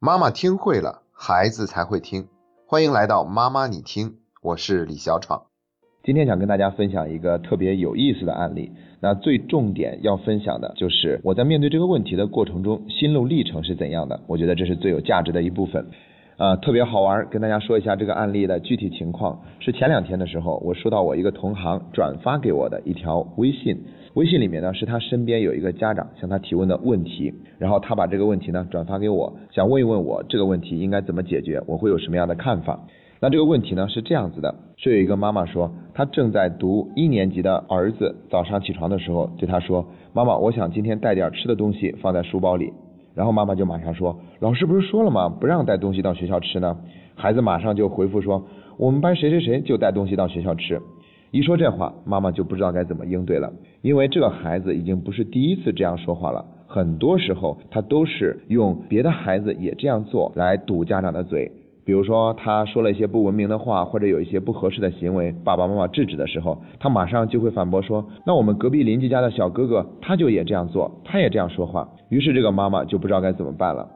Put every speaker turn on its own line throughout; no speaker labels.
妈妈听会了，孩子才会听。欢迎来到妈妈你听，我是李小闯。
今天想跟大家分享一个特别有意思的案例。那最重点要分享的就是我在面对这个问题的过程中心路历程是怎样的。我觉得这是最有价值的一部分。呃，特别好玩，跟大家说一下这个案例的具体情况。是前两天的时候，我收到我一个同行转发给我的一条微信。微信里面呢是他身边有一个家长向他提问的问题，然后他把这个问题呢转发给我，想问一问我这个问题应该怎么解决，我会有什么样的看法。那这个问题呢是这样子的，是有一个妈妈说，她正在读一年级的儿子早上起床的时候对他说，妈妈，我想今天带点吃的东西放在书包里，然后妈妈就马上说，老师不是说了吗，不让带东西到学校吃呢？孩子马上就回复说，我们班谁谁谁就带东西到学校吃。一说这话，妈妈就不知道该怎么应对了，因为这个孩子已经不是第一次这样说话了，很多时候他都是用别的孩子也这样做来堵家长的嘴。比如说他说了一些不文明的话，或者有一些不合适的行为，爸爸妈妈制止的时候，他马上就会反驳说：“那我们隔壁邻居家的小哥哥他就也这样做，他也这样说话。”于是这个妈妈就不知道该怎么办了。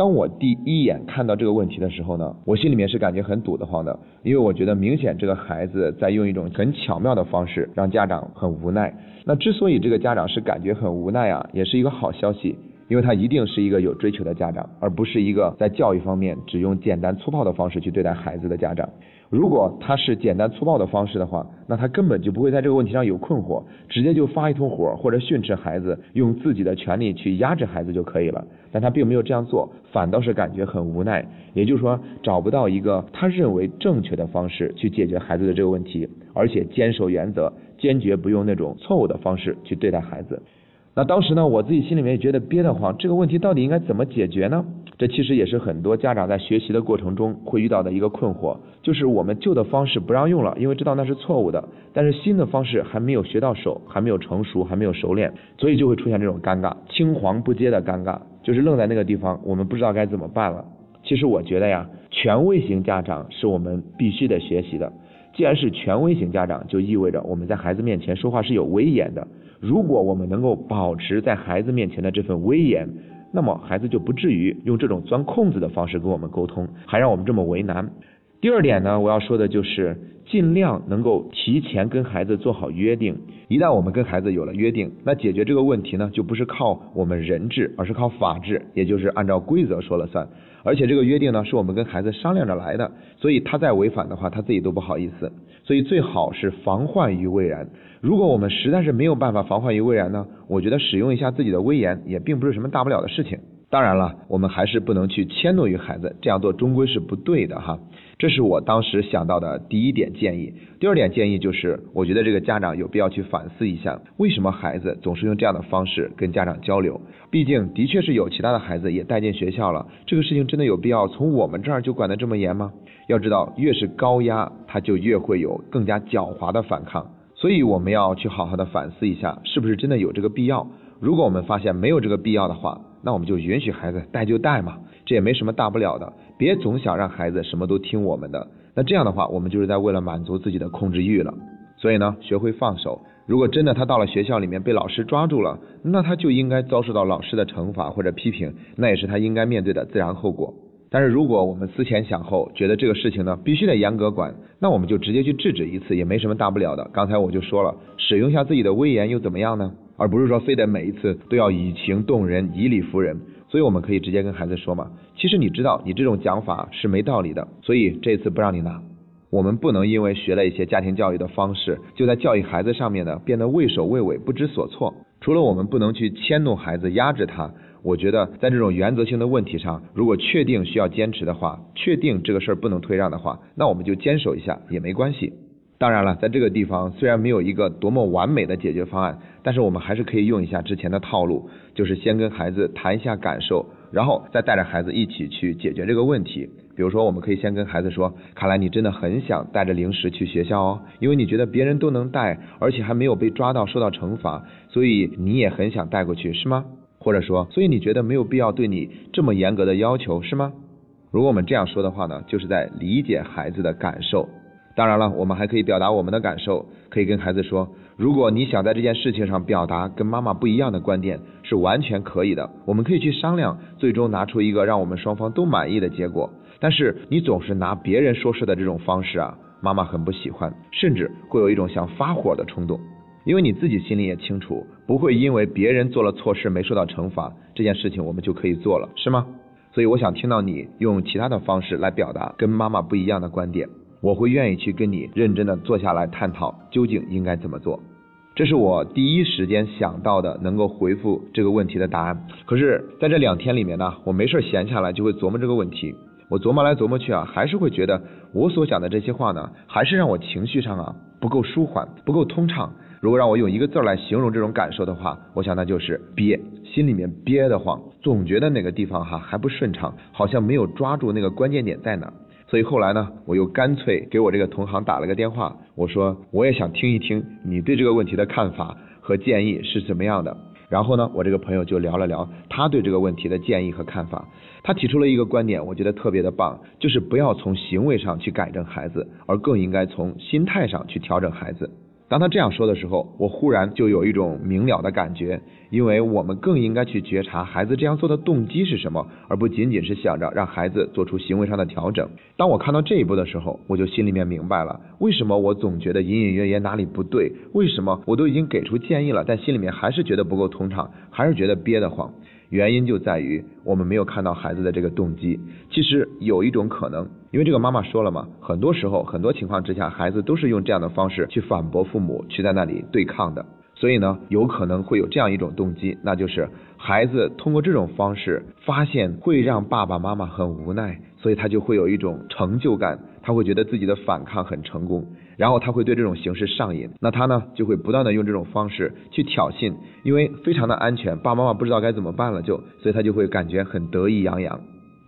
当我第一眼看到这个问题的时候呢，我心里面是感觉很堵得慌的，因为我觉得明显这个孩子在用一种很巧妙的方式让家长很无奈。那之所以这个家长是感觉很无奈啊，也是一个好消息，因为他一定是一个有追求的家长，而不是一个在教育方面只用简单粗暴的方式去对待孩子的家长。如果他是简单粗暴的方式的话，那他根本就不会在这个问题上有困惑，直接就发一通火或者训斥孩子，用自己的权利去压制孩子就可以了。但他并没有这样做，反倒是感觉很无奈，也就是说找不到一个他认为正确的方式去解决孩子的这个问题，而且坚守原则，坚决不用那种错误的方式去对待孩子。那当时呢，我自己心里面也觉得憋得慌，这个问题到底应该怎么解决呢？这其实也是很多家长在学习的过程中会遇到的一个困惑，就是我们旧的方式不让用了，因为知道那是错误的，但是新的方式还没有学到手，还没有成熟，还没有熟练，所以就会出现这种尴尬，青黄不接的尴尬，就是愣在那个地方，我们不知道该怎么办了。其实我觉得呀，权威型家长是我们必须得学习的。既然是权威型家长，就意味着我们在孩子面前说话是有威严的。如果我们能够保持在孩子面前的这份威严，那么孩子就不至于用这种钻空子的方式跟我们沟通，还让我们这么为难。第二点呢，我要说的就是尽量能够提前跟孩子做好约定。一旦我们跟孩子有了约定，那解决这个问题呢，就不是靠我们人治，而是靠法治，也就是按照规则说了算。而且这个约定呢，是我们跟孩子商量着来的，所以他再违反的话，他自己都不好意思。所以最好是防患于未然。如果我们实在是没有办法防患于未然呢，我觉得使用一下自己的威严也并不是什么大不了的事情。当然了，我们还是不能去迁怒于孩子，这样做终归是不对的哈。这是我当时想到的第一点建议。第二点建议就是，我觉得这个家长有必要去反思一下，为什么孩子总是用这样的方式跟家长交流？毕竟的确是有其他的孩子也带进学校了，这个事情真的有必要从我们这儿就管得这么严吗？要知道，越是高压，他就越会有更加狡猾的反抗。所以我们要去好好的反思一下，是不是真的有这个必要？如果我们发现没有这个必要的话，那我们就允许孩子带就带嘛，这也没什么大不了的。别总想让孩子什么都听我们的，那这样的话，我们就是在为了满足自己的控制欲了。所以呢，学会放手。如果真的他到了学校里面被老师抓住了，那他就应该遭受到老师的惩罚或者批评，那也是他应该面对的自然后果。但是如果我们思前想后，觉得这个事情呢必须得严格管，那我们就直接去制止一次，也没什么大不了的。刚才我就说了，使用一下自己的威严又怎么样呢？而不是说非得每一次都要以情动人、以理服人，所以我们可以直接跟孩子说嘛。其实你知道，你这种讲法是没道理的，所以这次不让你拿。我们不能因为学了一些家庭教育的方式，就在教育孩子上面呢变得畏首畏尾、不知所措。除了我们不能去迁怒孩子、压制他，我觉得在这种原则性的问题上，如果确定需要坚持的话，确定这个事儿不能退让的话，那我们就坚守一下也没关系。当然了，在这个地方虽然没有一个多么完美的解决方案，但是我们还是可以用一下之前的套路，就是先跟孩子谈一下感受，然后再带着孩子一起去解决这个问题。比如说，我们可以先跟孩子说：“看来你真的很想带着零食去学校哦，因为你觉得别人都能带，而且还没有被抓到受到惩罚，所以你也很想带过去，是吗？”或者说，所以你觉得没有必要对你这么严格的要求，是吗？如果我们这样说的话呢，就是在理解孩子的感受。当然了，我们还可以表达我们的感受，可以跟孩子说：如果你想在这件事情上表达跟妈妈不一样的观点，是完全可以的。我们可以去商量，最终拿出一个让我们双方都满意的结果。但是你总是拿别人说事的这种方式啊，妈妈很不喜欢，甚至会有一种想发火的冲动。因为你自己心里也清楚，不会因为别人做了错事没受到惩罚，这件事情我们就可以做了，是吗？所以我想听到你用其他的方式来表达跟妈妈不一样的观点。我会愿意去跟你认真的坐下来探讨究竟应该怎么做，这是我第一时间想到的能够回复这个问题的答案。可是在这两天里面呢，我没事闲下来就会琢磨这个问题，我琢磨来琢磨去啊，还是会觉得我所讲的这些话呢，还是让我情绪上啊不够舒缓，不够通畅。如果让我用一个字来形容这种感受的话，我想那就是憋，心里面憋得慌，总觉得哪个地方哈还不顺畅，好像没有抓住那个关键点在哪。所以后来呢，我又干脆给我这个同行打了个电话，我说我也想听一听你对这个问题的看法和建议是怎么样的。然后呢，我这个朋友就聊了聊他对这个问题的建议和看法。他提出了一个观点，我觉得特别的棒，就是不要从行为上去改正孩子，而更应该从心态上去调整孩子。当他这样说的时候，我忽然就有一种明了的感觉，因为我们更应该去觉察孩子这样做的动机是什么，而不仅仅是想着让孩子做出行为上的调整。当我看到这一步的时候，我就心里面明白了，为什么我总觉得隐隐约约哪里不对，为什么我都已经给出建议了，但心里面还是觉得不够通畅，还是觉得憋得慌。原因就在于我们没有看到孩子的这个动机。其实有一种可能，因为这个妈妈说了嘛，很多时候、很多情况之下，孩子都是用这样的方式去反驳父母，去在那里对抗的。所以呢，有可能会有这样一种动机，那就是孩子通过这种方式发现会让爸爸妈妈很无奈，所以他就会有一种成就感，他会觉得自己的反抗很成功，然后他会对这种形式上瘾，那他呢就会不断的用这种方式去挑衅，因为非常的安全，爸爸妈妈不知道该怎么办了，就所以他就会感觉很得意洋洋。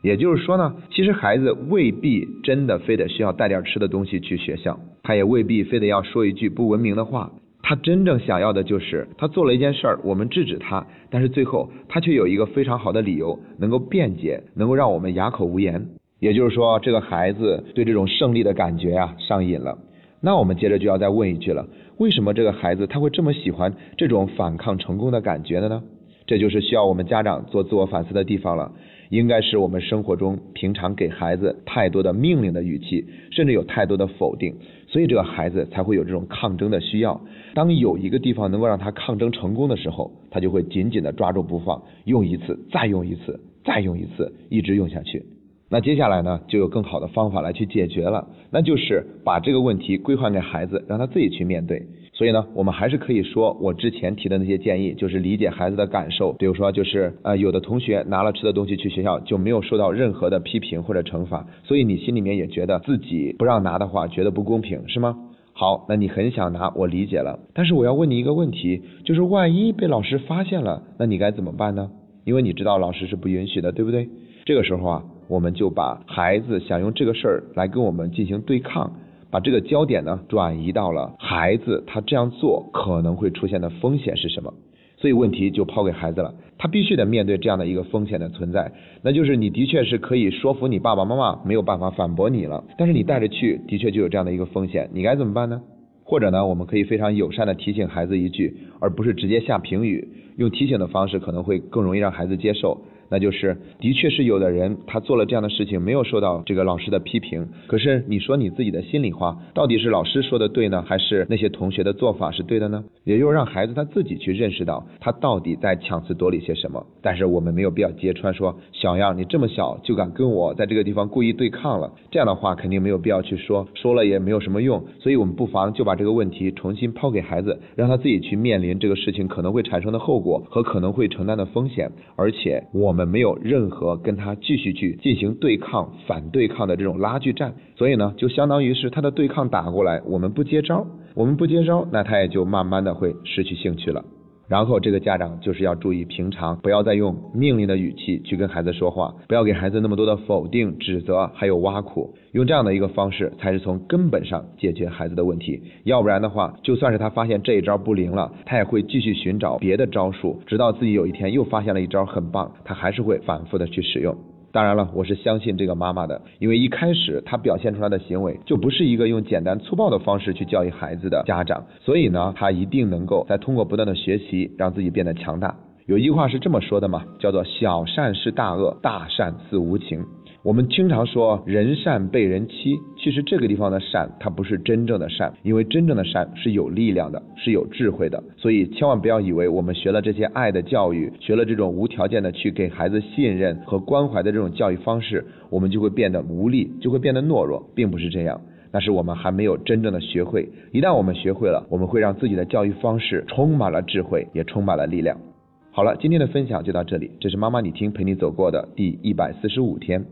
也就是说呢，其实孩子未必真的非得需要带点吃的东西去学校，他也未必非得要说一句不文明的话。他真正想要的就是他做了一件事儿，我们制止他，但是最后他却有一个非常好的理由，能够辩解，能够让我们哑口无言。也就是说，这个孩子对这种胜利的感觉啊上瘾了。那我们接着就要再问一句了：为什么这个孩子他会这么喜欢这种反抗成功的感觉的呢？这就是需要我们家长做自我反思的地方了。应该是我们生活中平常给孩子太多的命令的语气，甚至有太多的否定，所以这个孩子才会有这种抗争的需要。当有一个地方能够让他抗争成功的时候，他就会紧紧的抓住不放，用一次，再用一次，再用一次，一直用下去。那接下来呢，就有更好的方法来去解决了，那就是把这个问题归还给孩子，让他自己去面对。所以呢，我们还是可以说，我之前提的那些建议，就是理解孩子的感受。比如说，就是呃，有的同学拿了吃的东西去学校，就没有受到任何的批评或者惩罚，所以你心里面也觉得自己不让拿的话，觉得不公平，是吗？好，那你很想拿，我理解了。但是我要问你一个问题，就是万一被老师发现了，那你该怎么办呢？因为你知道老师是不允许的，对不对？这个时候啊，我们就把孩子想用这个事儿来跟我们进行对抗。把这个焦点呢转移到了孩子，他这样做可能会出现的风险是什么？所以问题就抛给孩子了，他必须得面对这样的一个风险的存在，那就是你的确是可以说服你爸爸妈妈没有办法反驳你了，但是你带着去的确就有这样的一个风险，你该怎么办呢？或者呢，我们可以非常友善的提醒孩子一句，而不是直接下评语，用提醒的方式可能会更容易让孩子接受。那就是，的确是有的人他做了这样的事情，没有受到这个老师的批评。可是你说你自己的心里话，到底是老师说的对呢，还是那些同学的做法是对的呢？也就是让孩子他自己去认识到他到底在强词夺理些什么。但是我们没有必要揭穿说，小样，你这么小就敢跟我在这个地方故意对抗了，这样的话肯定没有必要去说，说了也没有什么用。所以我们不妨就把这个问题重新抛给孩子，让他自己去面临这个事情可能会产生的后果和可能会承担的风险，而且我们。没有任何跟他继续去进行对抗、反对抗的这种拉锯战，所以呢，就相当于是他的对抗打过来，我们不接招，我们不接招，那他也就慢慢的会失去兴趣了。然后这个家长就是要注意，平常不要再用命令的语气去跟孩子说话，不要给孩子那么多的否定、指责，还有挖苦，用这样的一个方式，才是从根本上解决孩子的问题。要不然的话，就算是他发现这一招不灵了，他也会继续寻找别的招数，直到自己有一天又发现了一招很棒，他还是会反复的去使用。当然了，我是相信这个妈妈的，因为一开始她表现出来的行为就不是一个用简单粗暴的方式去教育孩子的家长，所以呢，她一定能够在通过不断的学习，让自己变得强大。有一句话是这么说的嘛，叫做小善是大恶，大善似无情。我们经常说人善被人欺，其实这个地方的善，它不是真正的善，因为真正的善是有力量的，是有智慧的。所以千万不要以为我们学了这些爱的教育，学了这种无条件的去给孩子信任和关怀的这种教育方式，我们就会变得无力，就会变得懦弱，并不是这样。那是我们还没有真正的学会。一旦我们学会了，我们会让自己的教育方式充满了智慧，也充满了力量。好了，今天的分享就到这里，这是妈妈你听陪你走过的第一百四十五天。